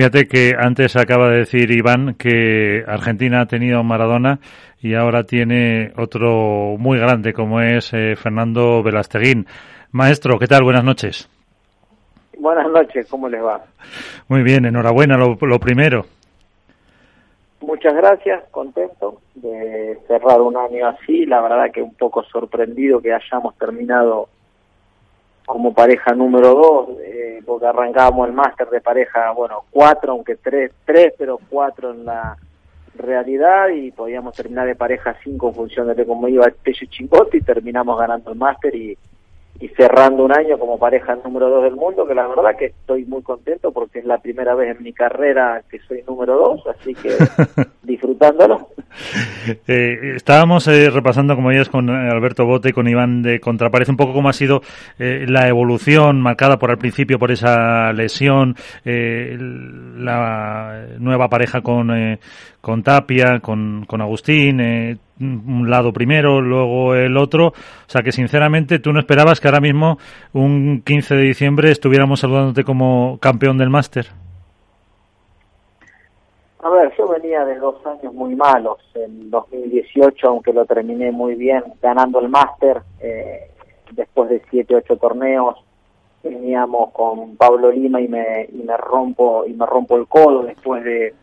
Fíjate que antes acaba de decir Iván que Argentina ha tenido Maradona y ahora tiene otro muy grande como es eh, Fernando Velasteguín. Maestro, ¿qué tal? Buenas noches. Buenas noches, ¿cómo les va? Muy bien, enhorabuena, lo, lo primero. Muchas gracias, contento de cerrar un año así, la verdad que un poco sorprendido que hayamos terminado como pareja número dos, eh, porque arrancábamos el máster de pareja, bueno, cuatro, aunque tres, tres, pero cuatro en la realidad y podíamos terminar de pareja cinco en función de cómo iba el Pecho Chimbote y terminamos ganando el máster y, y cerrando un año como pareja número dos del mundo, que la verdad que estoy muy contento porque es la primera vez en mi carrera que soy número dos, así que disfrutándolo. Eh, estábamos eh, repasando, como ya es con Alberto Bote, con Iván de Contraparece, un poco cómo ha sido eh, la evolución marcada por al principio por esa lesión, eh, la nueva pareja con, eh, con Tapia, con, con Agustín, eh, un lado primero, luego el otro. O sea que sinceramente tú no esperabas que ahora mismo, un 15 de diciembre, estuviéramos saludándote como campeón del máster. A ver, yo venía de dos años muy malos. En 2018, aunque lo terminé muy bien, ganando el máster, eh, después de siete, ocho torneos, veníamos con Pablo Lima y me, y me rompo y me rompo el codo después de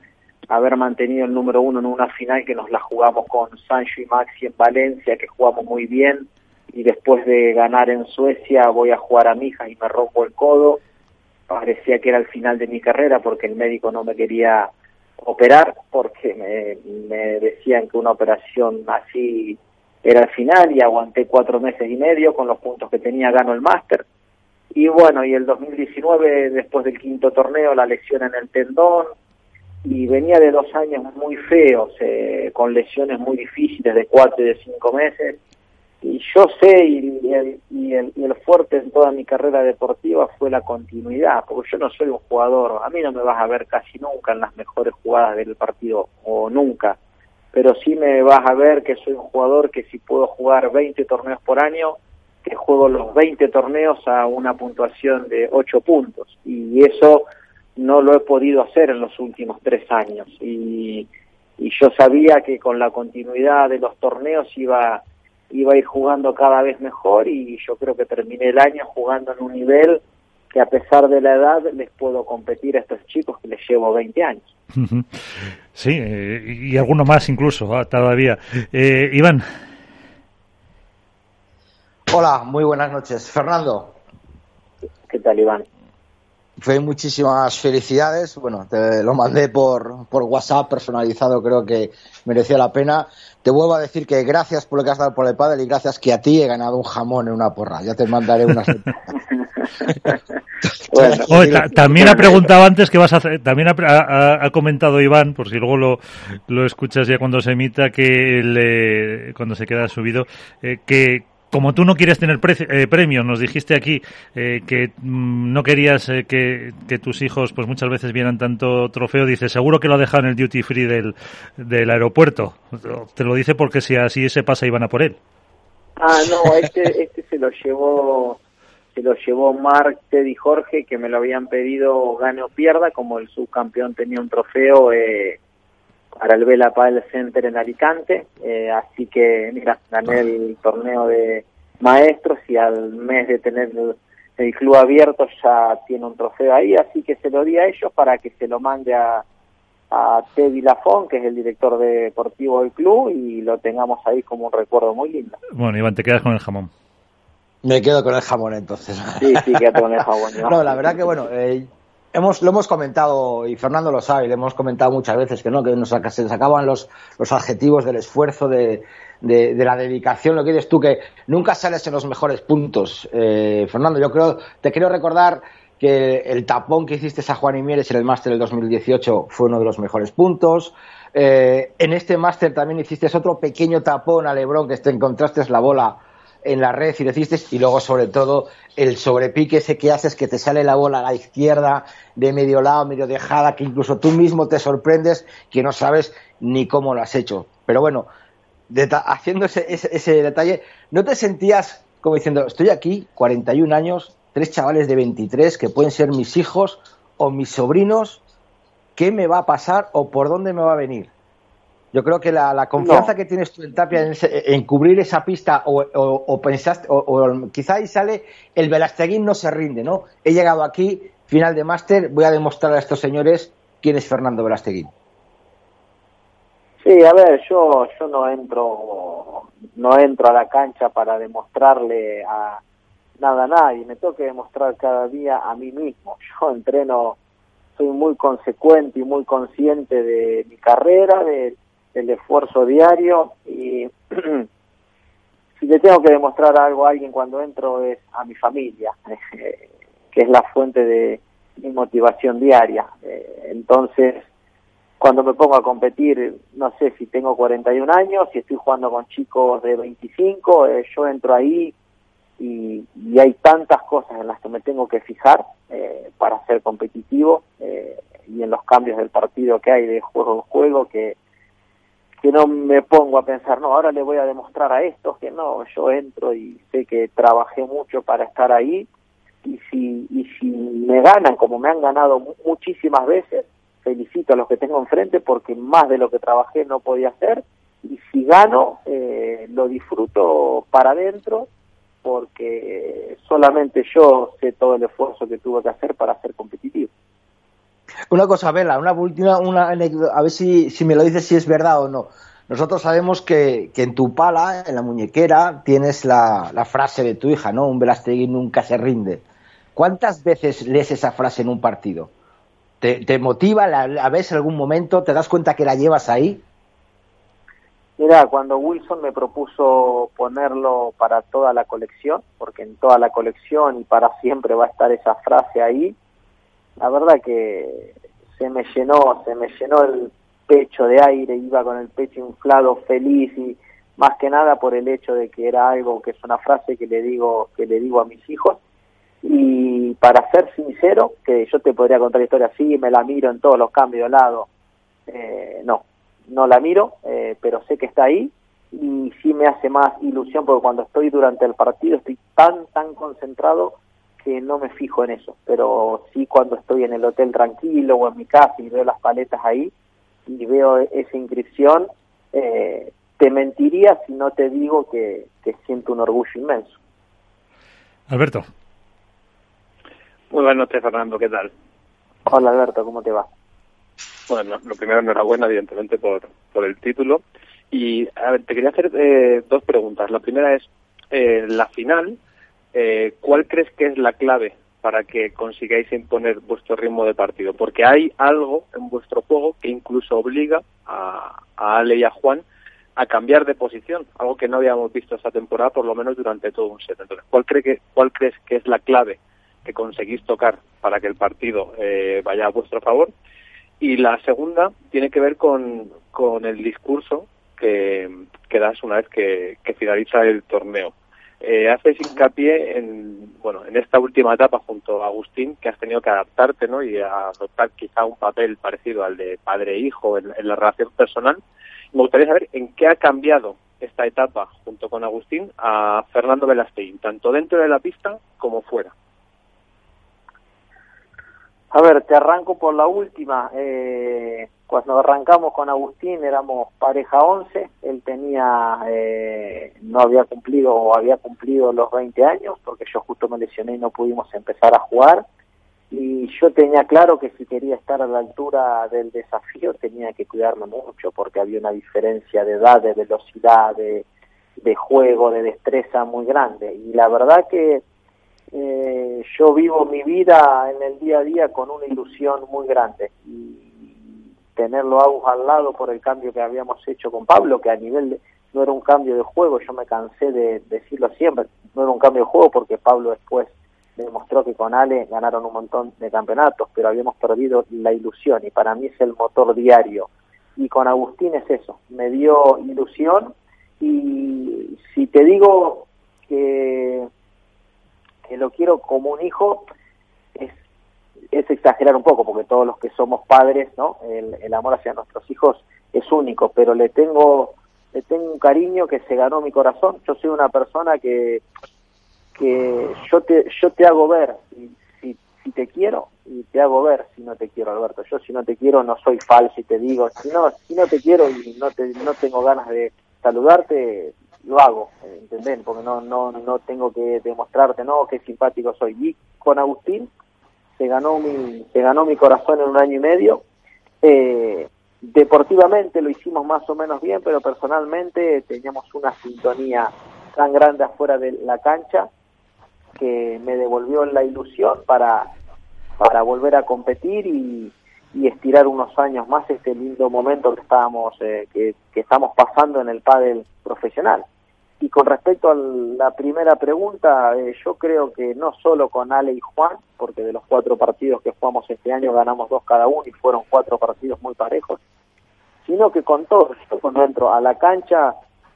haber mantenido el número uno en una final que nos la jugamos con Sancho y Maxi en Valencia, que jugamos muy bien, y después de ganar en Suecia voy a jugar a Mijas y me rompo el codo. Parecía que era el final de mi carrera porque el médico no me quería operar porque me, me decían que una operación así era el final y aguanté cuatro meses y medio con los puntos que tenía gano el máster y bueno y el 2019 después del quinto torneo la lesión en el tendón y venía de dos años muy feos eh, con lesiones muy difíciles de cuatro y de cinco meses. Y yo sé y, el, y, el, y el fuerte en toda mi carrera deportiva fue la continuidad, porque yo no soy un jugador, a mí no me vas a ver casi nunca en las mejores jugadas del partido, o nunca, pero sí me vas a ver que soy un jugador que si puedo jugar 20 torneos por año, que juego los 20 torneos a una puntuación de 8 puntos, y eso no lo he podido hacer en los últimos tres años, y, y yo sabía que con la continuidad de los torneos iba iba a ir jugando cada vez mejor y yo creo que terminé el año jugando en un nivel que a pesar de la edad les puedo competir a estos chicos que les llevo 20 años. Sí, eh, y alguno más incluso ah, todavía. Eh, Iván. Hola, muy buenas noches. Fernando. ¿Qué tal, Iván? Fue muchísimas felicidades. Bueno, te lo mandé por, por WhatsApp personalizado, creo que mereció la pena. Te vuelvo a decir que gracias por lo que has dado por el padre y gracias que a ti he ganado un jamón en una porra. Ya te mandaré unas. bueno, Oye, ta también ha preguntado antes que vas a hacer, también ha, ha, ha, comentado Iván, por si luego lo, lo escuchas ya cuando se emita, que le, cuando se queda subido, eh, que como tú no quieres tener pre eh, premios, nos dijiste aquí eh, que mm, no querías eh, que, tus hijos pues muchas veces vieran tanto trofeo, dice, seguro que lo ha dejado en el duty free del, del aeropuerto. Te lo dice porque si así se pasa iban a por él. Ah, no, este, este se lo llevó se lo llevó Mark, Ted y Jorge, que me lo habían pedido gane o pierda, como el subcampeón tenía un trofeo, eh, para el Vela Padel Center en Alicante, eh, así que mira, gané el torneo de maestros y al mes de tener el, el, club abierto ya tiene un trofeo ahí, así que se lo di a ellos para que se lo mande a, a Teddy Lafón, que es el director deportivo del club, y lo tengamos ahí como un recuerdo muy lindo. Bueno, Iván, te quedas con el jamón. Me quedo con el jamón entonces. Sí, sí, quédate con el jamón. no, la verdad que bueno, eh, hemos, lo hemos comentado, y Fernando lo sabe, le hemos comentado muchas veces que no, que nos, se nos acaban los, los adjetivos del esfuerzo, de, de, la dedicación, lo que dices tú, que nunca sales en los mejores puntos. Eh, Fernando, yo creo, te quiero recordar que el tapón que hiciste a Juan y Mieres en el máster del 2018 fue uno de los mejores puntos. Eh, en este máster también hiciste otro pequeño tapón a Lebron, que te encontraste la bola en la red y lo hiciste, y luego sobre todo el sobrepique ese que haces que te sale la bola a la izquierda de medio lado, medio dejada, que incluso tú mismo te sorprendes que no sabes ni cómo lo has hecho. Pero bueno, haciendo ese, ese, ese, detalle, ¿no te sentías como diciendo, estoy aquí, 41 años, tres chavales de 23 que pueden ser mis hijos o mis sobrinos, qué me va a pasar o por dónde me va a venir. Yo creo que la, confianza que tienes tú en Tapia en, cubrir esa pista o, o, pensaste, o, quizá ahí sale el Velasteguín no se rinde, ¿no? He llegado aquí, final de máster, voy a demostrar a estos señores quién es Fernando Velasteguín. Sí, a ver, yo yo no entro no entro a la cancha para demostrarle a nada a nadie, me tengo que demostrar cada día a mí mismo. Yo entreno, soy muy consecuente y muy consciente de mi carrera, de el esfuerzo diario y si le tengo que demostrar algo a alguien cuando entro es a mi familia, que es la fuente de mi motivación diaria. Eh, entonces, cuando me pongo a competir, no sé si tengo 41 años, si estoy jugando con chicos de 25, eh, yo entro ahí y, hay tantas cosas en las que me tengo que fijar eh, para ser competitivo y en los cambios del partido que hay de juego en juego que que no me pongo a pensar, no, ahora le voy a demostrar a estos que no, yo entro y sé que trabajé mucho para estar ahí y si, y si me ganan como me han ganado muchísimas veces, felicito a los que tengo enfrente porque más de lo que trabajé no podía hacer y si gano eh, lo disfruto para adentro porque solamente yo sé todo el esfuerzo que tuve que hacer para ser competitivo. Una cosa, Vela, una última, una anécdota, a ver si, si me lo dices si es verdad o no. Nosotros sabemos que, que en tu pala, en la muñequera, tienes la, la, frase de tu hija, ¿no? Un Velastegui nunca se rinde. ¿Cuántas veces lees esa frase en un partido? ¿Te, motiva? ¿La, ¿La, ves en algún momento? ¿Te das cuenta que la llevas ahí? Mira, cuando Wilson me propuso ponerlo para toda la colección, porque en toda la colección y para siempre va a estar esa frase ahí, la verdad que se me llenó, se me llenó el pecho de aire, iba con el pecho inflado, feliz y más que nada por el hecho de que era algo que es una frase que le digo que le digo a mis hijos. Y para ser sincero que yo te podría contar la historia así me la miro en todos los cambios de eh, no no la miro eh, pero sé que está ahí y sí me hace más ilusión porque cuando estoy durante el partido estoy tan tan concentrado que no me fijo en eso, pero sí cuando estoy en el hotel tranquilo o en mi casa y veo las paletas ahí y veo esa inscripción, eh, te mentiría si no te digo que, siento un orgullo inmenso. Alberto. Muy buenas noches, Fernando, ¿qué tal? Hola, Alberto, ¿cómo te va? Bueno, lo primero, enhorabuena, evidentemente, por, por el título. Y, a ver, te quería hacer eh, dos preguntas. La primera es, eh, la final, eh, ¿cuál crees que es la clave para que consigáis imponer vuestro ritmo de partido? Porque hay algo en vuestro juego que incluso obliga a, Ale y a Juan a cambiar de posición, algo que no habíamos visto esta temporada, por lo menos durante todo un set. Entonces, ¿cuál, cree que, cuál crees que es la clave que conseguís tocar para que el partido eh, vaya a vuestro favor? Y la segunda tiene que ver con, con el discurso que das una vez que finaliza el torneo eh, haces hincapié en bueno en esta última etapa junto a Agustín que has tenido que adaptarte ¿no? y adoptar quizá un papel parecido al de padre e en, la relación personal me gustaría saber en qué ha cambiado esta etapa junto con Agustín a Fernando Velastein tanto dentro de la pista como fuera a ver, te arranco por la última. Eh, cuando arrancamos con Agustín éramos pareja 11, él tenía, eh, no había cumplido o había cumplido los 20 años, porque yo justo me lesioné y no pudimos empezar a jugar. Y yo tenía claro que si quería estar a la altura del desafío tenía que cuidarme mucho, porque había una diferencia de edad, de velocidad, de, de juego, de destreza muy grande. Y la verdad que eh, yo vivo mi vida en el día a día con una ilusión muy grande y tenerlo a al lado por el cambio que habíamos hecho con Pablo, que a nivel no era un cambio de juego, yo me cansé de decirlo siempre, no era un cambio de juego porque Pablo después demostró que con Ale ganaron un montón de campeonatos, pero habíamos perdido la ilusión y para mí es el motor diario. Y con Agustín es eso, me dio ilusión y si te digo que que lo quiero como un hijo es, exagerar un poco, porque todos los que somos padres, ¿no? El, amor hacia nuestros hijos es único, pero le tengo, le tengo un cariño que se ganó mi corazón. Yo soy una persona que, que yo te, yo te hago ver, si, si te quiero y te hago ver si no te quiero, Alberto. Yo si no te quiero no soy falso y te digo, si no, si no te quiero y no, te, no tengo ganas de saludarte, lo hago, ¿entendés? Porque no, no, no tengo que demostrarte, no, qué simpático soy. Y con Agustín se ganó mi, se ganó mi corazón en un año y medio. Eh, deportivamente lo hicimos más o menos bien, pero personalmente teníamos una sintonía tan grande afuera de la cancha que me devolvió la ilusión para, para volver a competir y, y estirar unos años más este lindo momento que estábamos eh, que, que, estamos pasando en el pádel profesional. Y con respecto a la primera pregunta, eh, yo creo que no solo con Ale y Juan, porque de los cuatro partidos que jugamos este año ganamos dos cada uno y fueron cuatro partidos muy parejos, sino que con todos, yo cuando entro a la cancha,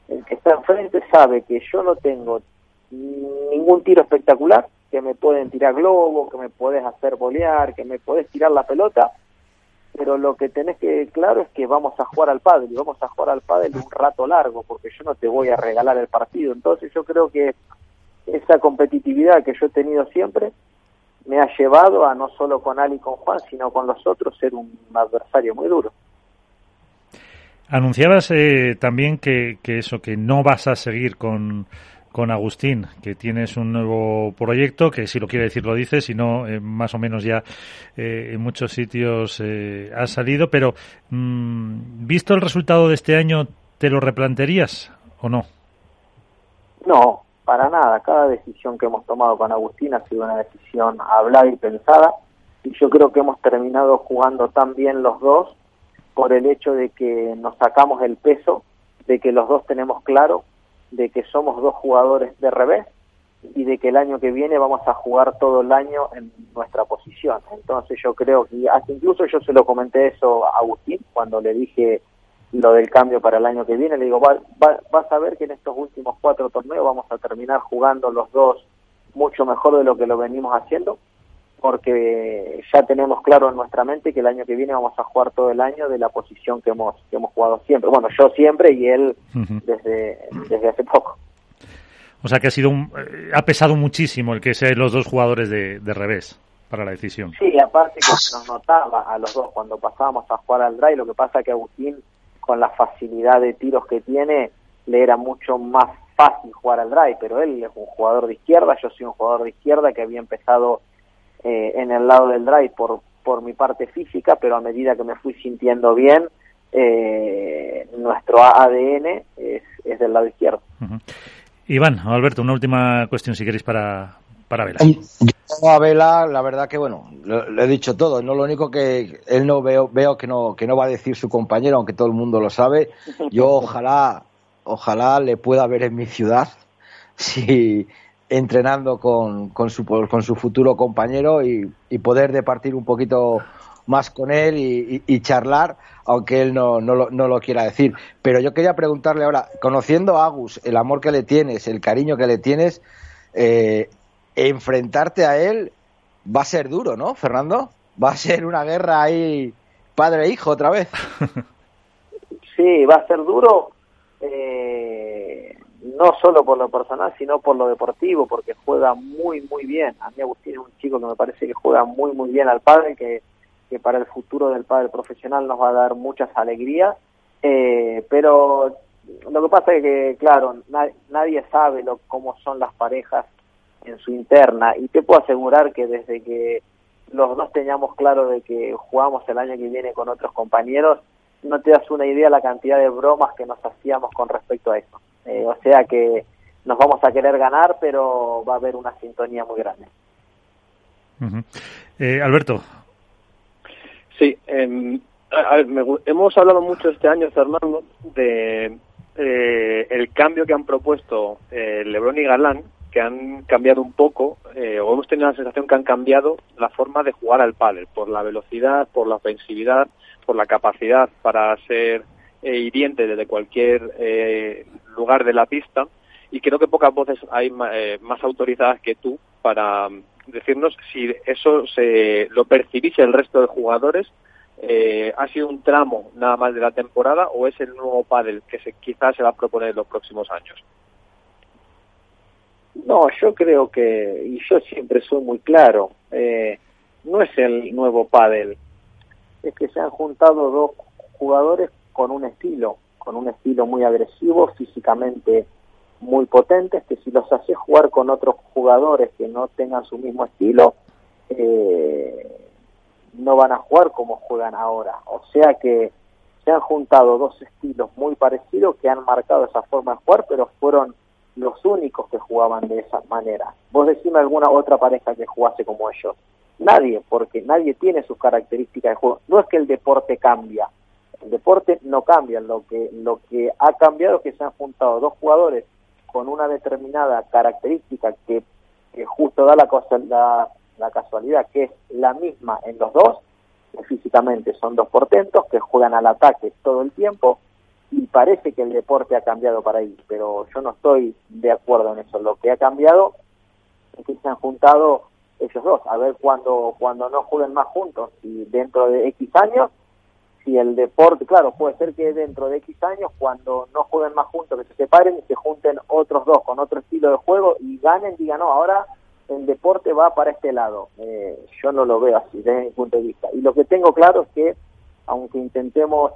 el que está enfrente sabe que yo no tengo ningún tiro espectacular, que me pueden tirar globo, que me puedes hacer bolear, que me puedes tirar la pelota, pero lo que tenés que claro es que vamos a jugar al pádel y vamos a jugar al pádel un rato largo porque yo no te voy a regalar el partido. Entonces yo creo que esa competitividad que yo he tenido siempre me ha llevado a no solo con Ali y con Juan sino con los otros ser un adversario muy duro. Anunciabas eh, también que, que eso que no vas a seguir con con Agustín, que tienes un nuevo proyecto, que si lo quiere decir lo dice, si no, eh, más o menos ya eh, en muchos sitios eh, ha salido, pero mm, visto el resultado de este año, ¿te lo replantearías o no? No, para nada. Cada decisión que hemos tomado con Agustín ha sido una decisión hablada y pensada, y yo creo que hemos terminado jugando tan bien los dos por el hecho de que nos sacamos el peso, de que los dos tenemos claro de que somos dos jugadores de revés y de que el año que viene vamos a jugar todo el año en nuestra posición. Entonces yo creo que, hasta incluso yo se lo comenté eso a Agustín cuando le dije lo del cambio para el año que viene, le digo, va, vas a ver que en estos últimos cuatro torneos vamos a terminar jugando los dos mucho mejor de lo que lo venimos haciendo porque ya tenemos claro en nuestra mente que el año que viene vamos a jugar todo el año de la posición que hemos que hemos jugado siempre. Bueno, yo siempre y él desde, desde hace poco. O sea que ha sido un, eh, ha pesado muchísimo el que sean los dos jugadores de, de, revés para la decisión. Sí, aparte que nos notaba a los dos cuando pasábamos a jugar al drive, lo que pasa que Agustín con la facilidad de tiros que tiene le era mucho más fácil jugar al drive, pero él es un jugador de izquierda, yo soy un jugador de izquierda que había empezado eh, en el lado del drive por, por mi parte física, pero a medida que me fui sintiendo bien, eh, nuestro ADN es, es, del lado izquierdo. Iván, Alberto, una última cuestión si queréis para, para Vela. Yo a Vela, la verdad que bueno, le he dicho todo, no lo único que él no veo, veo que no, que no va a decir su compañero, aunque todo el mundo lo sabe. Yo ojalá, ojalá le pueda ver en mi ciudad. Si, entrenando con, con, su, con su futuro compañero y, y, poder departir un poquito más con él y, charlar, aunque él no, no, lo, no, lo, quiera decir. Pero yo quería preguntarle ahora, conociendo a Agus, el amor que le tienes, el cariño que le tienes, eh, enfrentarte a él va a ser duro, ¿no, Fernando? Va a ser una guerra ahí padre-hijo otra vez. Sí, va a ser duro. Eh no solo por lo personal, sino por lo deportivo, porque juega muy, muy bien. A mí Agustín es un chico que me parece que juega muy, muy bien al padre, que, que para el futuro del padre profesional nos va a dar muchas alegrías. Eh, pero lo que pasa es que, claro, na nadie sabe lo, cómo son las parejas en su interna, y te puedo asegurar que desde que los dos teníamos claro de que jugamos el año que viene con otros compañeros, no te das una idea la cantidad de bromas que nos hacíamos con respecto a eso. Eh, o sea que nos vamos a querer ganar, pero va a haber una sintonía muy grande. Uh -huh. eh, Alberto. Sí, eh, a ver, me, hemos hablado mucho este año, Fernando, de eh, el cambio que han propuesto eh, Lebron y Galán, que han cambiado un poco, eh, o hemos tenido la sensación que han cambiado la forma de jugar al pádel, por la velocidad, por la ofensividad, por la capacidad para ser eh, hiriente desde cualquier eh, lugar de la pista. Y creo que pocas voces hay eh, más autorizadas que tú para decirnos si eso se lo percibís el resto de jugadores. Eh, ha sido un tramo nada más de la temporada o es el nuevo pádel que se, quizás se va a proponer en los próximos años no yo creo que y yo siempre soy muy claro eh, no es el nuevo pádel, es que se han juntado dos jugadores con un estilo, con un estilo muy agresivo, físicamente muy potentes, que si los haces jugar con otros jugadores que no tengan su mismo estilo, eh, no van a jugar como juegan ahora. O sea que se han juntado dos estilos muy parecidos que han marcado esa forma de jugar, pero fueron los únicos que jugaban de esa manera. Vos decime alguna otra pareja que jugase como ellos. Nadie, porque nadie tiene sus características de juego. No es que el deporte cambia, el deporte no cambia, lo que, lo que ha cambiado es que se han juntado dos jugadores con una determinada característica que, justo da la, la, la casualidad que es la misma en los dos, que físicamente son dos portentos, que juegan al ataque todo el tiempo, y parece que el deporte ha cambiado para ahí, pero yo no estoy de acuerdo en eso. Lo que ha cambiado es que se han juntado ellos dos, a ver cuando, cuando no jueguen más juntos y dentro de X años, si el deporte, claro, puede ser que dentro de X años, cuando no jueguen más juntos, que se separen y se junten otros dos con otro estilo de juego y ganen, digan, no, ahora el deporte va para este lado. Eh, yo no lo veo así desde mi punto de vista. Y lo que tengo claro es que, aunque intentemos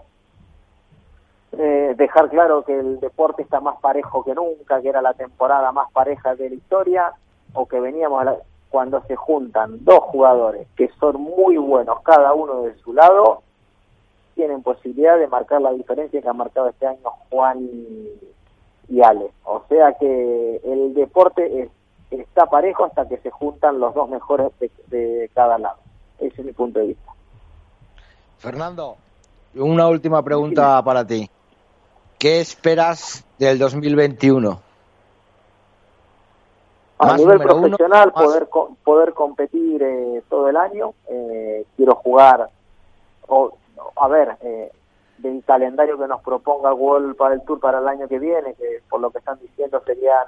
eh, dejar claro que el deporte está más parejo que nunca, que era la temporada más pareja de la historia, o que veníamos a la, cuando se juntan dos jugadores que son muy buenos cada uno de su lado, tienen posibilidad de marcar la diferencia que ha marcado este año Juan y, Ale. O sea que el deporte está parejo hasta que se juntan los dos mejores de, cada lado. Ese es mi punto de vista. Fernando, una última pregunta para ti. ¿Qué esperas del 2021? a nivel profesional poder poder competir eh, todo el año eh, quiero jugar o a ver eh, del calendario que nos proponga World para el Tour para el año que viene que por lo que están diciendo serían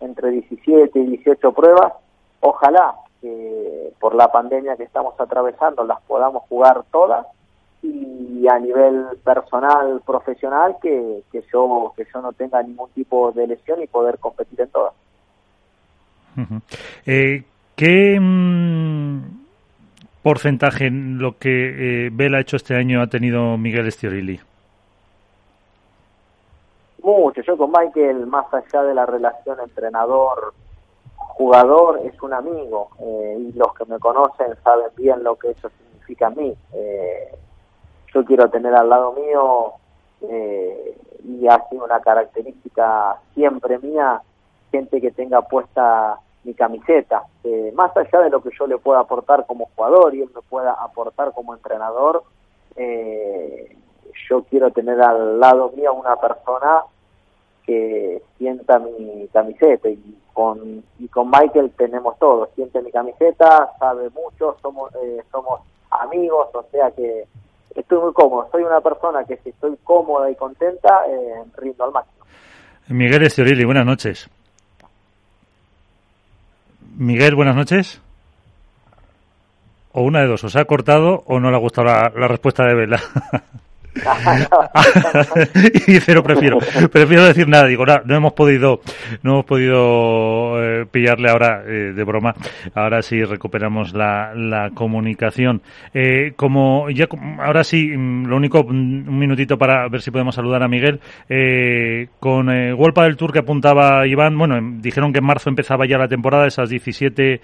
entre 17 y 18 pruebas ojalá que por la pandemia que estamos atravesando las podamos jugar todas y a nivel personal profesional que, que yo que yo no tenga ningún tipo de lesión y poder competir en todas. Eh, ¿Qué mm, porcentaje en lo que eh, Bell ha hecho este año ha tenido Miguel Estiorilli? Mucho. Yo con Michael, más allá de la relación entrenador-jugador, es un amigo. Eh, y los que me conocen saben bien lo que eso significa a mí. Eh, yo quiero tener al lado mío, y ha sido una característica siempre mía, gente que tenga puesta mi camiseta. Eh, más allá de lo que yo le pueda aportar como jugador y él me pueda aportar como entrenador, eh, yo quiero tener al lado mío una persona que sienta mi camiseta. Y con y con Michael tenemos todo. Siente mi camiseta sabe mucho somos eh, somos amigos o sea que estoy muy cómodo. Soy una persona que si estoy cómoda y contenta eh, rindo al máximo. Miguel Estiorili buenas noches Miguel, buenas noches. O una de dos, os ha cortado o no le ha gustado la, la respuesta de Vela. y dice no prefiero prefiero decir nada digo no, no hemos podido no hemos podido eh, pillarle ahora eh, de broma. Ahora sí recuperamos la, la comunicación eh, como ya ahora sí mm, lo único mm, un minutito para ver si podemos saludar a Miguel. Con Golpa del Tour que apuntaba Iván bueno em, dijeron que en marzo empezaba ya la temporada esas 17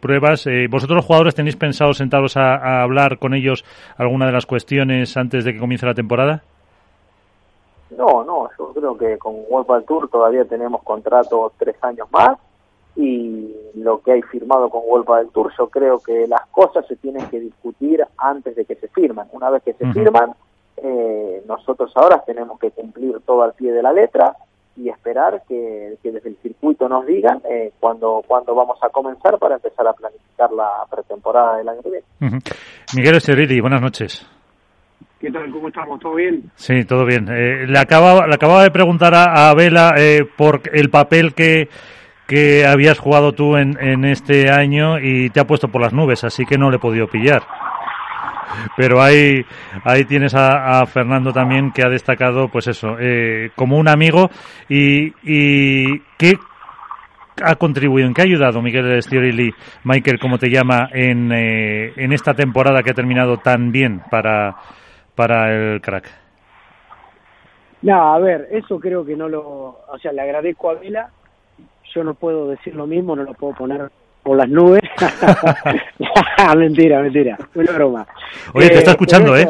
pruebas. Vosotros los jugadores tenéis pensado sentaros a, a hablar con ellos alguna de las cuestiones antes de que comience la temporada? No, no, yo creo que con World Tour todavía tenemos contrato tres años más y lo que hay firmado con World del Tour, yo creo que las cosas se tienen que discutir antes de que se firman. Una vez que se firman, eh, nosotros ahora tenemos que cumplir todo al pie de la letra y esperar que, desde el circuito nos digan eh, cuándo, cuando vamos a comenzar para empezar a planificar la pretemporada del año que viene. Miguel Esterili, buenas noches. ¿Qué tal? ¿Cómo estamos? ¿Todo bien? Sí, todo bien. Eh, le, acababa, le acababa de preguntar a, Vela eh, por el papel que, que habías jugado tú en, en este año y te ha puesto por las nubes, así que no le he podido pillar. Pero ahí, ahí tienes a, Fernando también que ha destacado, pues eso, eh, como un amigo. ¿Y, y qué, ha contribuido, en qué ha ayudado Miguel Stiorilli, Michael, como te llama, en, eh, en esta temporada que ha terminado tan bien para, para el crack? No, a ver, eso creo que no lo, o sea, le agradezco a Vela, yo no puedo decir lo mismo, no lo puedo poner por las nubes. mentira, mentira, una broma. Oye, te está eh, escuchando, ¿eh?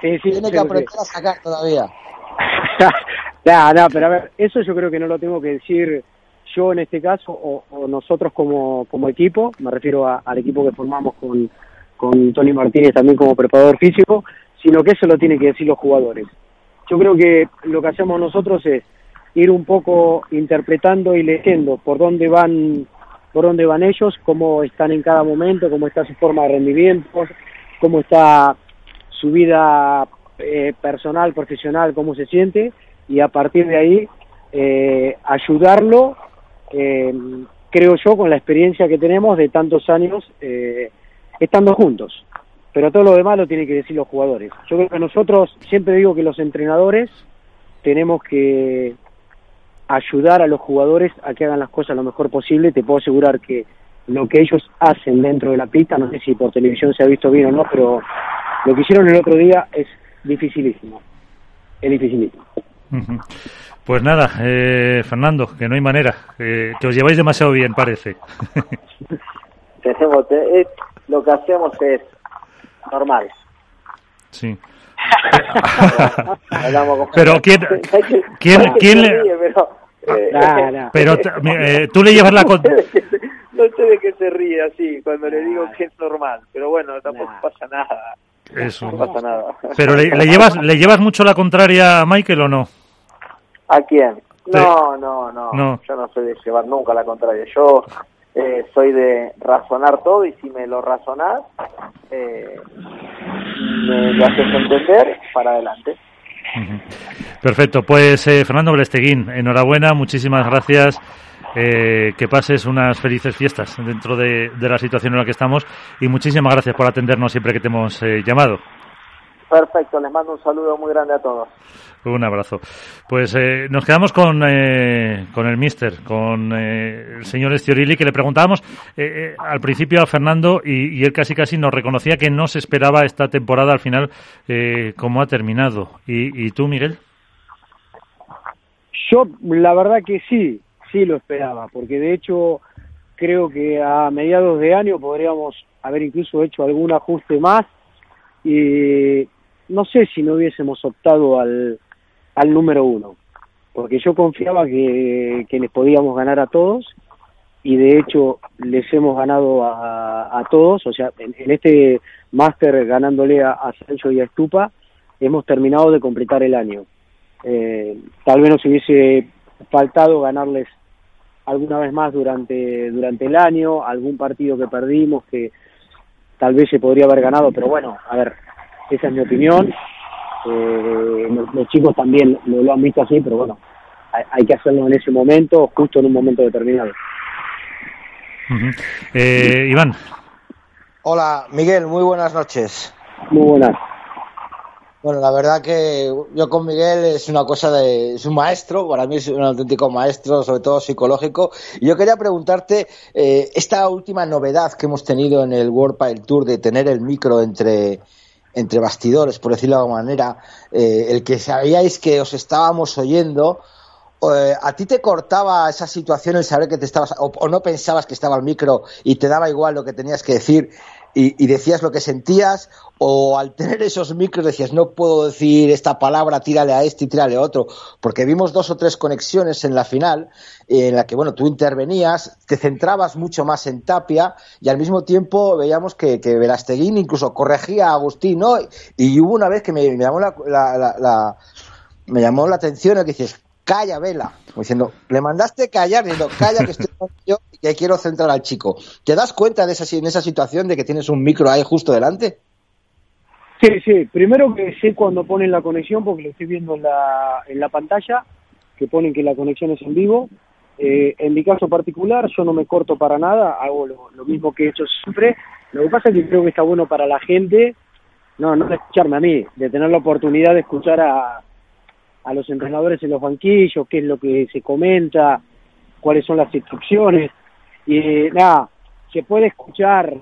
Sí, sí, Tiene que aprender a sacar todavía. no, no, pero a ver, eso yo creo que no lo tengo que decir yo en este caso o, nosotros como, como equipo, me refiero al equipo que formamos con, con Tony Martínez también como preparador físico, sino que eso lo tienen que decir los jugadores. Yo creo que lo que hacemos nosotros es ir un poco interpretando y leyendo por dónde van por dónde van ellos, cómo están en cada momento, cómo está su forma de rendimiento, cómo está su vida eh, personal, profesional, cómo se siente, y a partir de ahí eh, ayudarlo, eh, creo yo, con la experiencia que tenemos de tantos años estando juntos. Pero todo lo demás lo tienen que decir los jugadores. Yo creo que nosotros, siempre digo que los entrenadores tenemos que ayudar a los jugadores a que hagan las cosas lo mejor posible. Te puedo asegurar que lo que ellos hacen dentro de la pista, no sé si por televisión se ha visto bien o no, pero lo que hicieron el otro día es dificilísimo. Es dificilísimo. Pues nada, eh, Fernando, que no hay manera, que os lleváis demasiado bien, parece. Eh, lo que hacemos es normal. Sí. pero quién quién quién pero, eh, tú le llevas la no sé de qué se ríe así cuando le digo que es normal pero bueno tampoco pasa nada. Eso. No pasa nada. Pero le, llevas le llevas mucho la contraria a Michael o no a quién no, no, no, no. Yo no soy de llevar nunca la contraria. Yo eh, soy de razonar todo y si me lo razonás, eh, me lo haces entender para adelante. Perfecto, pues eh, Fernando Blesteguín, enhorabuena, muchísimas gracias. Eh, que pases unas felices fiestas dentro de, de, la situación en la que estamos y muchísimas gracias por atendernos siempre que te hemos llamado. Perfecto, les mando un saludo muy grande a todos. Un abrazo. Pues eh, nos quedamos con, eh, con el mister, con eh, el señor Estiorilli, que le preguntábamos al principio a Fernando y, él casi casi nos reconocía que no se esperaba esta temporada al final como ha terminado. ¿Y, ¿Y tú, Miguel? Yo, la verdad que sí, sí lo esperaba, porque de hecho creo que a mediados de año podríamos haber incluso hecho algún ajuste más y no sé si no hubiésemos optado al, al número uno, porque yo confiaba que, que les podíamos ganar a todos y de hecho les hemos ganado a, a todos, o sea, en, este máster ganándole a, a, Sancho y a Estupa, hemos terminado de completar el año. Eh, tal vez nos hubiese faltado ganarles alguna vez más durante, durante el año, algún partido que perdimos que tal vez se podría haber ganado, pero bueno, a ver, esa es mi opinión. Eh, los, chicos también lo, han visto así, pero bueno, hay, que hacerlo en ese momento, justo en un momento determinado. eh, Iván. Hola, Miguel, muy buenas noches. Muy buenas. Bueno, la verdad que yo con Miguel es una cosa de. es un maestro, para mí es un auténtico maestro, sobre todo psicológico. Y yo quería preguntarte, eh, esta última novedad que hemos tenido en el World Pile Tour de tener el micro entre, entre bastidores, por decirlo de alguna manera, eh, el que sabíais que os estábamos oyendo, eh, ¿a ti te cortaba esa situación el saber que te estabas, o, no pensabas que estaba el micro y te daba igual lo que tenías que decir y, decías lo que sentías, o al tener esos micros decías, no puedo decir esta palabra, tírale a este y tírale a otro, porque vimos dos o tres conexiones en la final en la que, bueno, tú intervenías, te centrabas mucho más en Tapia y al mismo tiempo veíamos que, que Verasteguín incluso corregía a Agustín, ¿no? Y hubo una vez que me, llamó la, la, me llamó la atención el que dices, calla, vela, diciendo, le mandaste callar, diciendo, calla que estoy yo que quiero centrar al chico. ¿Te das cuenta de esa, en esa situación de que tienes un micro ahí justo delante? Sí, sí, primero que sé cuando ponen la conexión, porque lo estoy viendo en la, en la pantalla, que ponen que la conexión es en vivo. Eh, en mi caso particular, yo no me corto para nada, hago lo, mismo que he hecho siempre. Lo que pasa es que creo que está bueno para la gente, no, no de escucharme a mí, de tener la oportunidad de escuchar a, a los entrenadores en los banquillos, qué es lo que se comenta, cuáles son las instrucciones. Y nada, se puede escuchar,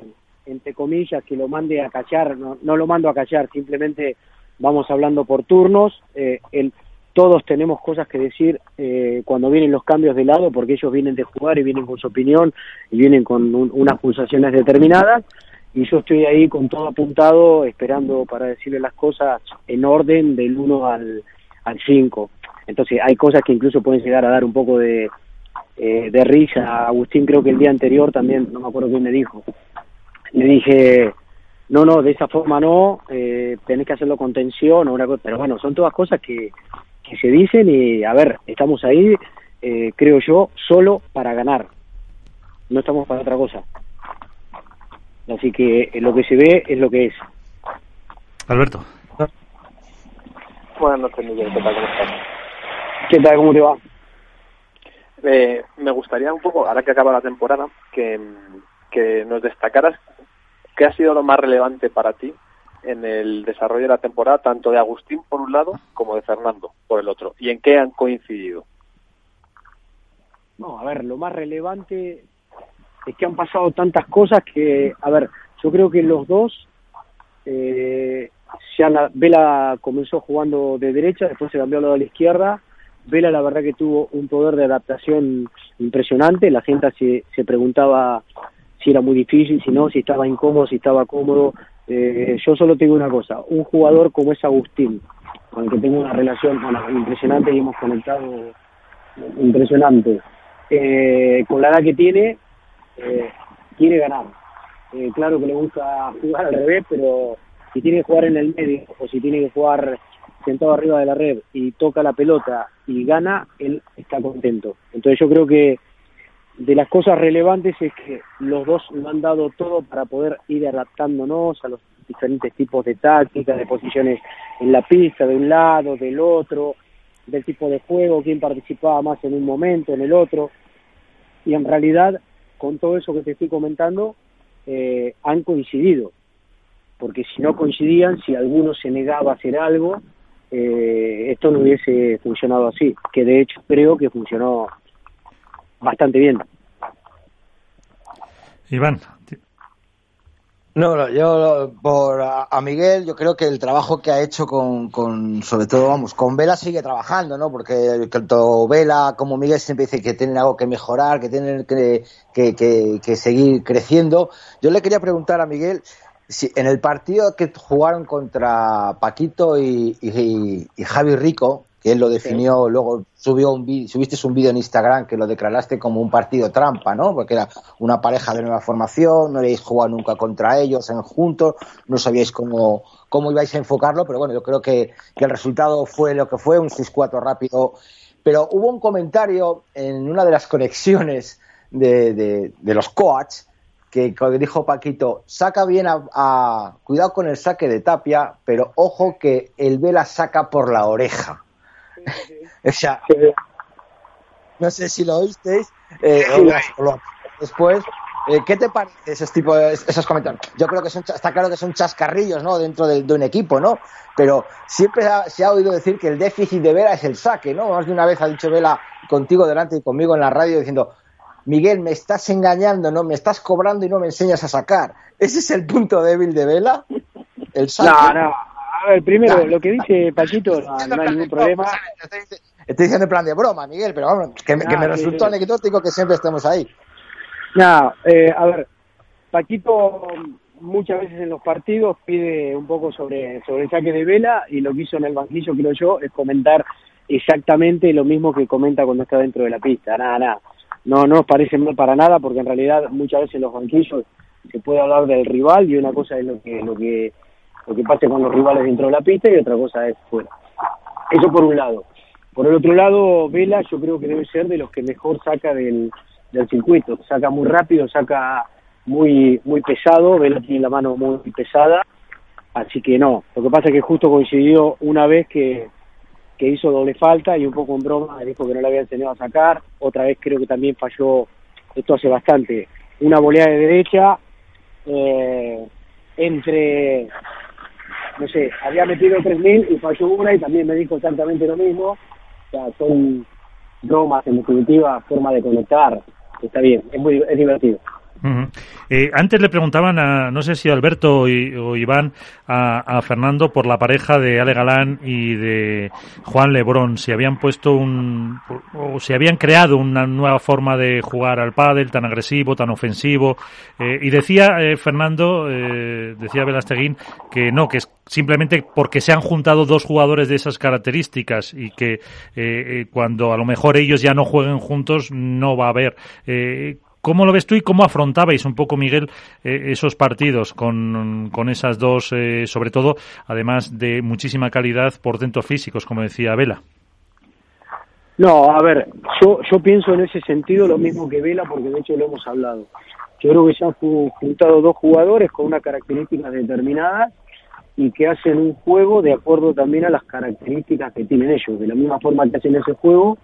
entre comillas, que lo mande a callar, no, no lo mando a callar, simplemente vamos hablando por turnos. Eh, el, todos tenemos cosas que decir eh, cuando vienen los cambios de lado, porque ellos vienen de jugar y vienen con su opinión y vienen con unas pulsaciones determinadas. Y yo estoy ahí con todo apuntado, esperando para decirle las cosas en orden del 1 al, al 5. Entonces hay cosas que incluso pueden llegar a dar un poco de, eh, de risa. Agustín creo que el día anterior también, no me acuerdo quién me dijo, le dije, no, no, de esa forma no, eh, tenés que hacerlo con tensión o una cosa, pero bueno, son todas cosas que, que se dicen y a ver, estamos ahí, eh, creo yo, solo para ganar, no estamos para otra cosa. Así que eh, lo que se ve es lo que es. Alberto. Buenas noches, Miguel. ¿Qué tal? ¿Cómo estás? ¿Qué tal? ¿Cómo te va? Eh, me gustaría un poco, ahora que acaba la temporada, que, que nos destacaras qué ha sido lo más relevante para ti en el desarrollo de la temporada, tanto de Agustín por un lado como de Fernando por el otro, y en qué han coincidido. No, a ver, lo más relevante es que han pasado tantas cosas que, a ver, yo creo que los dos, eh, ya Vela comenzó jugando de derecha, después se cambió al lado de la izquierda, Vela la verdad que tuvo un poder de adaptación impresionante, la gente se, se preguntaba si era muy difícil, si no, si estaba incómodo, si estaba cómodo, eh, yo solo tengo una cosa, un jugador como es Agustín, con el que tengo una relación impresionante y hemos conectado impresionante, eh, con la edad que tiene, eh, quiere ganar. Eh, claro que le gusta jugar al revés, pero si tiene que jugar en el medio o si tiene que jugar sentado arriba de la red y toca la pelota y gana, él está contento. Entonces yo creo que de las cosas relevantes es que los dos lo han dado todo para poder ir adaptándonos a los diferentes tipos de tácticas, de posiciones en la pista, de un lado, del otro, del tipo de juego, quién participaba más en un momento, en el otro. Y en realidad, con todo eso que te estoy comentando, eh, han coincidido. Porque si no coincidían, si alguno se negaba a hacer algo, eh, esto no hubiese funcionado así. Que de hecho creo que funcionó bastante bien. Iván. No, yo por a, Miguel, yo creo que el trabajo que ha hecho con, con, sobre todo, vamos, con Vela sigue trabajando, ¿no? Porque tanto Vela como Miguel siempre dice que tienen algo que mejorar, que tienen que, que, que, seguir creciendo. Yo le quería preguntar a Miguel si en el partido que jugaron contra Paquito y, y, y Javi Rico, que él lo definió, luego subió un subiste un vídeo en Instagram que lo declaraste como un partido trampa, ¿no? Porque era una pareja de nueva formación, no habíais jugado nunca contra ellos en juntos, no sabíais cómo, cómo ibais a enfocarlo, pero bueno, yo creo que, el resultado fue lo que fue, un 6-4 rápido. Pero hubo un comentario en una de las conexiones de, de, los coaches que, dijo Paquito, saca bien a, cuidado con el saque de Tapia, pero ojo que el Vela saca por la oreja. o sea, no sé si lo oísteis eh, después. Eh, ¿Qué te parece esos tipos, esos comentarios? Yo creo que son, está claro que son chascarrillos, ¿no? Dentro de, un equipo, ¿no? Pero siempre se ha oído decir que el déficit de Vela es el saque, ¿no? Más de una vez ha dicho Vela contigo delante y conmigo en la radio diciendo, Miguel, me estás engañando, ¿no? Me estás cobrando y no me enseñas a sacar. ¿Ese es el punto débil de Vela? El saque. No, no, a ver, primero, lo que dice Paquito, no, hay ningún problema. Estoy, diciendo en plan de broma, Miguel, pero vamos, que, me resultó anecdótico que siempre estemos ahí. Nada, eh, a ver, Paquito muchas veces en los partidos pide un poco sobre, sobre el saque de vela y lo que hizo en el banquillo, creo yo, es comentar exactamente lo mismo que comenta cuando está dentro de la pista. Nada, nada. No, no nos parece mal para nada porque en realidad muchas veces los banquillos se puede hablar del rival y una cosa es lo que, lo que lo que pase con los rivales dentro de la pista y otra cosa es fuera. Eso por un lado. Por el otro lado, Vela yo creo que debe ser de los que mejor saca del, del circuito. Saca muy rápido, saca muy muy pesado, Vela tiene la mano muy pesada, así que no. Lo que pasa es que justo coincidió una vez que, que hizo doble falta y un poco en broma dijo que no le había enseñado a sacar. Otra vez creo que también falló, esto hace bastante, una volea de derecha eh, entre no sé, había metido 3.000 y falló una y también me dijo exactamente lo mismo. O sea, son bromas, en definitiva, forma de conectar. Está bien, es muy es divertido. Eh, antes le preguntaban a, no sé si Alberto o, Iván, a, Fernando por la pareja de Ale Galán y de Juan Lebrón, si habían puesto un, o si habían creado una nueva forma de jugar al pádel tan agresivo, tan ofensivo. Eh, y decía eh, Fernando, decía Velasteguín, que no, que es simplemente porque se han juntado dos jugadores de esas características y que cuando a lo mejor ellos ya no jueguen juntos no va a haber. ¿Cómo lo ves tú y cómo afrontabais un poco, Miguel, eh, esos partidos con, con esas dos, eh, sobre todo, además de muchísima calidad por dentro físicos, como decía Vela? No, a ver, yo, yo pienso en ese sentido lo mismo que Vela, porque de hecho lo hemos hablado. Yo creo que se han juntado dos jugadores con unas características determinadas y que hacen un juego de acuerdo también a las características que tienen ellos. De la misma forma que hacen ese juego,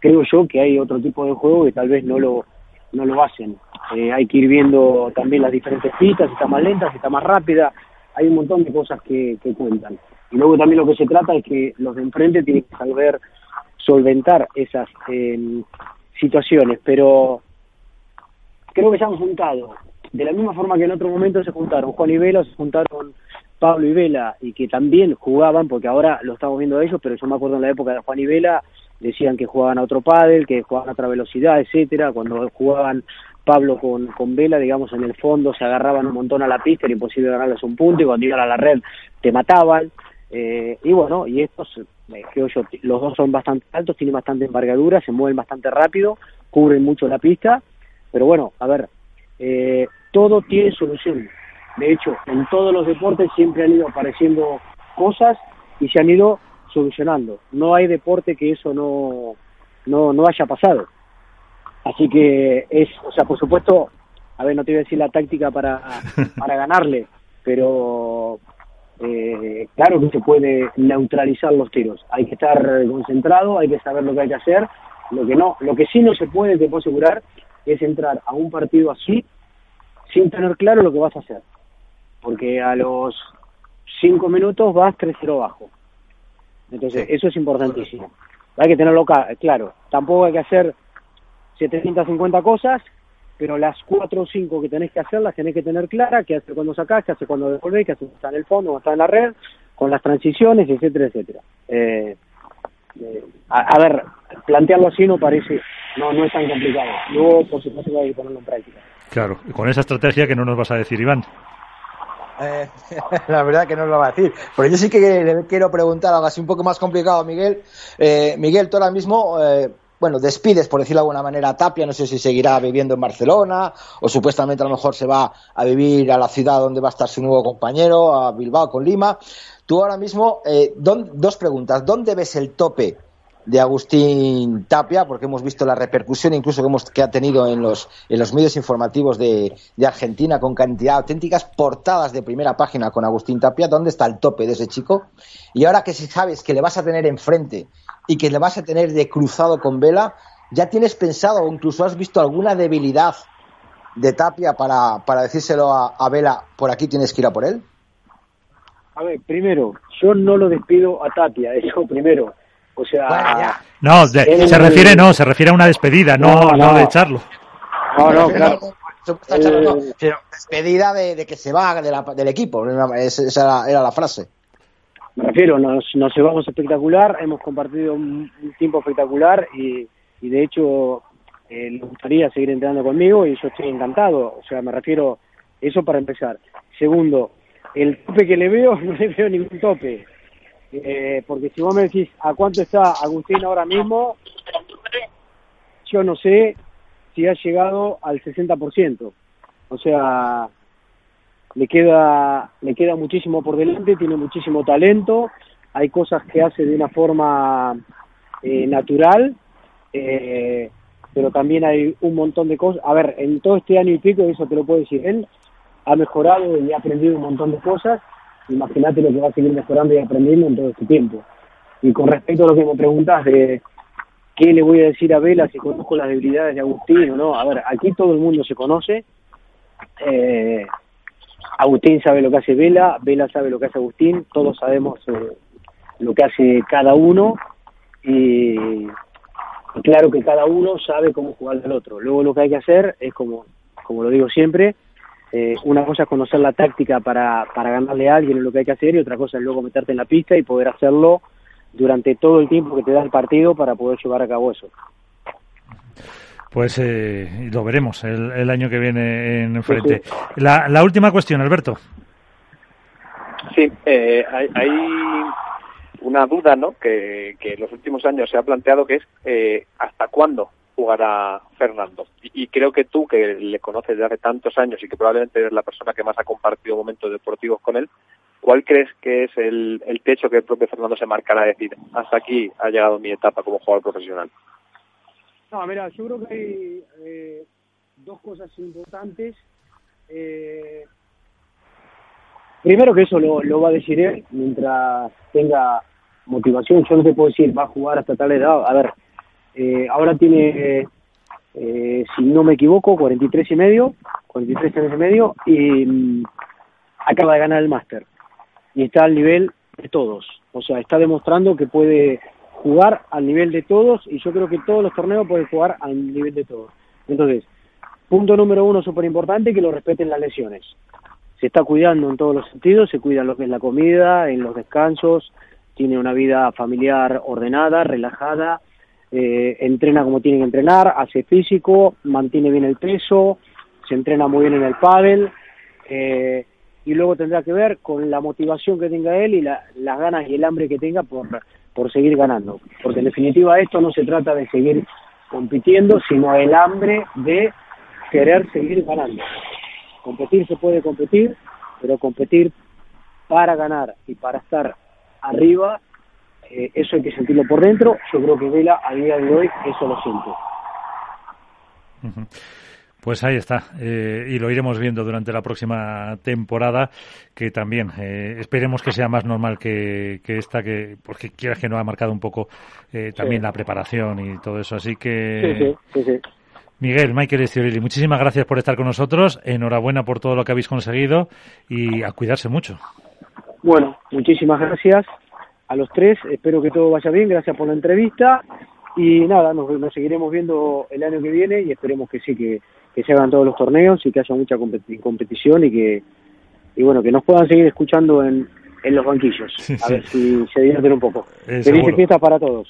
creo yo que hay otro tipo de juego que tal vez no lo no lo hacen. Eh, hay que ir viendo también las diferentes pistas, si está más lenta, si está más rápida, hay un montón de cosas que, que cuentan. Y luego también lo que se trata es que los de enfrente tienen que saber solventar esas eh, situaciones, pero creo que se han juntado, de la misma forma que en otro momento se juntaron Juan y Vela, se juntaron Pablo y Vela, y que también jugaban, porque ahora lo estamos viendo ellos, pero yo me acuerdo en la época de Juan y Vela, decían que jugaban a otro pádel, que jugaban a otra velocidad, etcétera. Cuando jugaban Pablo con, con Vela, digamos, en el fondo se agarraban un montón a la pista, era imposible ganarles un punto, y cuando iban a la red te mataban. Eh, y bueno, y estos, creo yo, los dos son bastante altos, tienen bastante envergadura, se mueven bastante rápido, cubren mucho la pista, pero bueno, a ver, eh, todo tiene solución. De hecho, en todos los deportes siempre han ido apareciendo cosas y se han ido solucionando. No hay deporte que eso no, no, no haya pasado. Así que es, o sea, por supuesto, a ver, no te voy a decir la táctica para, para ganarle, pero eh, claro que se puede neutralizar los tiros. Hay que estar concentrado, hay que saber lo que hay que hacer. Lo que no, lo que sí no se puede, te puedo asegurar, es entrar a un partido así sin tener claro lo que vas a hacer. Porque a los cinco minutos vas 3-0 bajo. Entonces, eso es importantísimo. Hay que tenerlo claro. Tampoco hay que hacer 750 cosas, pero las 4 o 5 que tenés que hacer las tenés que tener claras, qué hacer cuando sacás, qué hacer cuando devolvés, qué hacer cuando está en el fondo, cuando está en la red, con las transiciones, etcétera, etcétera. Eh, eh, a, ver, plantearlo así no parece, no, no es tan complicado. Luego, por supuesto, hay que ponerlo en práctica. Claro, con esa estrategia que no nos vas a decir, Iván. Eh, la verdad que no lo va a decir. Pero yo sí que le quiero preguntar algo así un poco más complicado, Miguel. Eh, Miguel, tú ahora mismo, eh, bueno, despides, por decirlo de alguna manera, a Tapia. No sé si seguirá viviendo en Barcelona o supuestamente a lo mejor se va a vivir a la ciudad donde va a estar su nuevo compañero, a Bilbao con Lima. Tú ahora mismo, dos preguntas. ¿Dónde ves el tope? De Agustín Tapia, porque hemos visto la repercusión incluso que, hemos, que ha tenido en los, en los medios informativos de, de, Argentina con cantidad auténticas portadas de primera página con Agustín Tapia, ¿dónde está el tope de ese chico? Y ahora que si sabes que le vas a tener enfrente y que le vas a tener de cruzado con Vela, ¿ya tienes pensado o incluso has visto alguna debilidad de Tapia para, para decírselo a, a Vela, por aquí tienes que ir a por él? A ver, primero, yo no lo despido a Tapia, eso primero o sea, no, se refiere no, se refiere a una despedida, no, no, de echarlo. No, no, claro. despedida de, que se va del equipo, esa era, la frase. Me refiero, nos, nos llevamos espectacular, hemos compartido un, tiempo espectacular y, y de hecho eh, le gustaría seguir entrenando conmigo y yo estoy encantado. O sea, me refiero, eso para empezar. Segundo, el tope que le veo, no le veo ningún tope. Eh, porque si vos me decís a cuánto está Agustín ahora mismo, yo no sé si ha llegado al 60%. O sea, le queda, le queda muchísimo por delante, tiene muchísimo talento, hay cosas que hace de una forma eh, natural, eh, pero también hay un montón de cosas. A ver, en todo este año y pico, eso te lo puedo decir, él ha mejorado y ha aprendido un montón de cosas imagínate lo que va a seguir mejorando y aprendiendo en todo este tiempo. Y con respecto a lo que me preguntas de qué le voy a decir a Vela si conozco las debilidades de Agustín o no, a ver, aquí todo el mundo se conoce. Eh, Agustín sabe lo que hace Vela, Vela sabe lo que hace Agustín, todos sabemos eh, lo que hace cada uno y, claro que cada uno sabe cómo jugar del otro. Luego lo que hay que hacer es como, como lo digo siempre, eh, una cosa es conocer la táctica para, para ganarle a alguien en lo que hay que hacer y otra cosa es luego meterte en la pista y poder hacerlo durante todo el tiempo que te da el partido para poder llevar a cabo eso. Pues eh, lo veremos el, año que viene en frente. La, la última cuestión, Alberto. Sí, eh, hay, hay, una duda ¿no? que, que en los últimos años se ha planteado que es eh, hasta cuándo jugará Fernando. Y, creo que tú, que le conoces de hace tantos años y que probablemente eres la persona que más ha compartido momentos deportivos con él, ¿cuál crees que es el, el techo que el propio Fernando se marcará decir, hasta aquí ha llegado mi etapa como jugador profesional? No, mira, yo creo que hay eh, dos cosas importantes. Eh, primero que eso lo, lo va a decir él mientras tenga motivación. Yo no te puedo decir, va a jugar hasta tal edad. A ver, eh, ahora tiene, eh, si no me equivoco, 43 y medio, 43 años y medio, y mm, acaba de ganar el máster. Y está al nivel de todos. O sea, está demostrando que puede jugar al nivel de todos, y yo creo que todos los torneos pueden jugar al nivel de todos. Entonces, punto número uno súper importante, que lo respeten las lesiones. Se está cuidando en todos los sentidos, se cuida es la comida, en los descansos, tiene una vida familiar ordenada, relajada, eh, entrena como tiene que entrenar, hace físico, mantiene bien el peso, se entrena muy bien en el pádel, eh, y luego tendrá que ver con la motivación que tenga él y las ganas y el hambre que tenga por, por seguir ganando. Porque en definitiva esto no se trata de seguir compitiendo, sino el hambre de querer seguir ganando. Competir se puede competir, pero competir para ganar y para estar arriba eh, eso hay que sentirlo por dentro. Yo creo que Vela a día de hoy eso lo siente. Pues ahí está, eh, y lo iremos viendo durante la próxima temporada, que también eh, esperemos que sea más normal que, esta, que porque quieras que no ha marcado un poco también la preparación y todo eso. Así que, Miguel, Michael Estiorelli, muchísimas gracias por estar con nosotros, enhorabuena por todo lo que habéis conseguido y a cuidarse mucho. Bueno, muchísimas gracias a los tres. Espero que todo vaya bien. Gracias por la entrevista. Y nada, nos, seguiremos viendo el año que viene y esperemos que sí, que, se hagan todos los torneos y que haya mucha competición y que y bueno que nos puedan seguir escuchando en, en los banquillos. A ver si se divierten un poco. Eh, Felices fiestas para todos.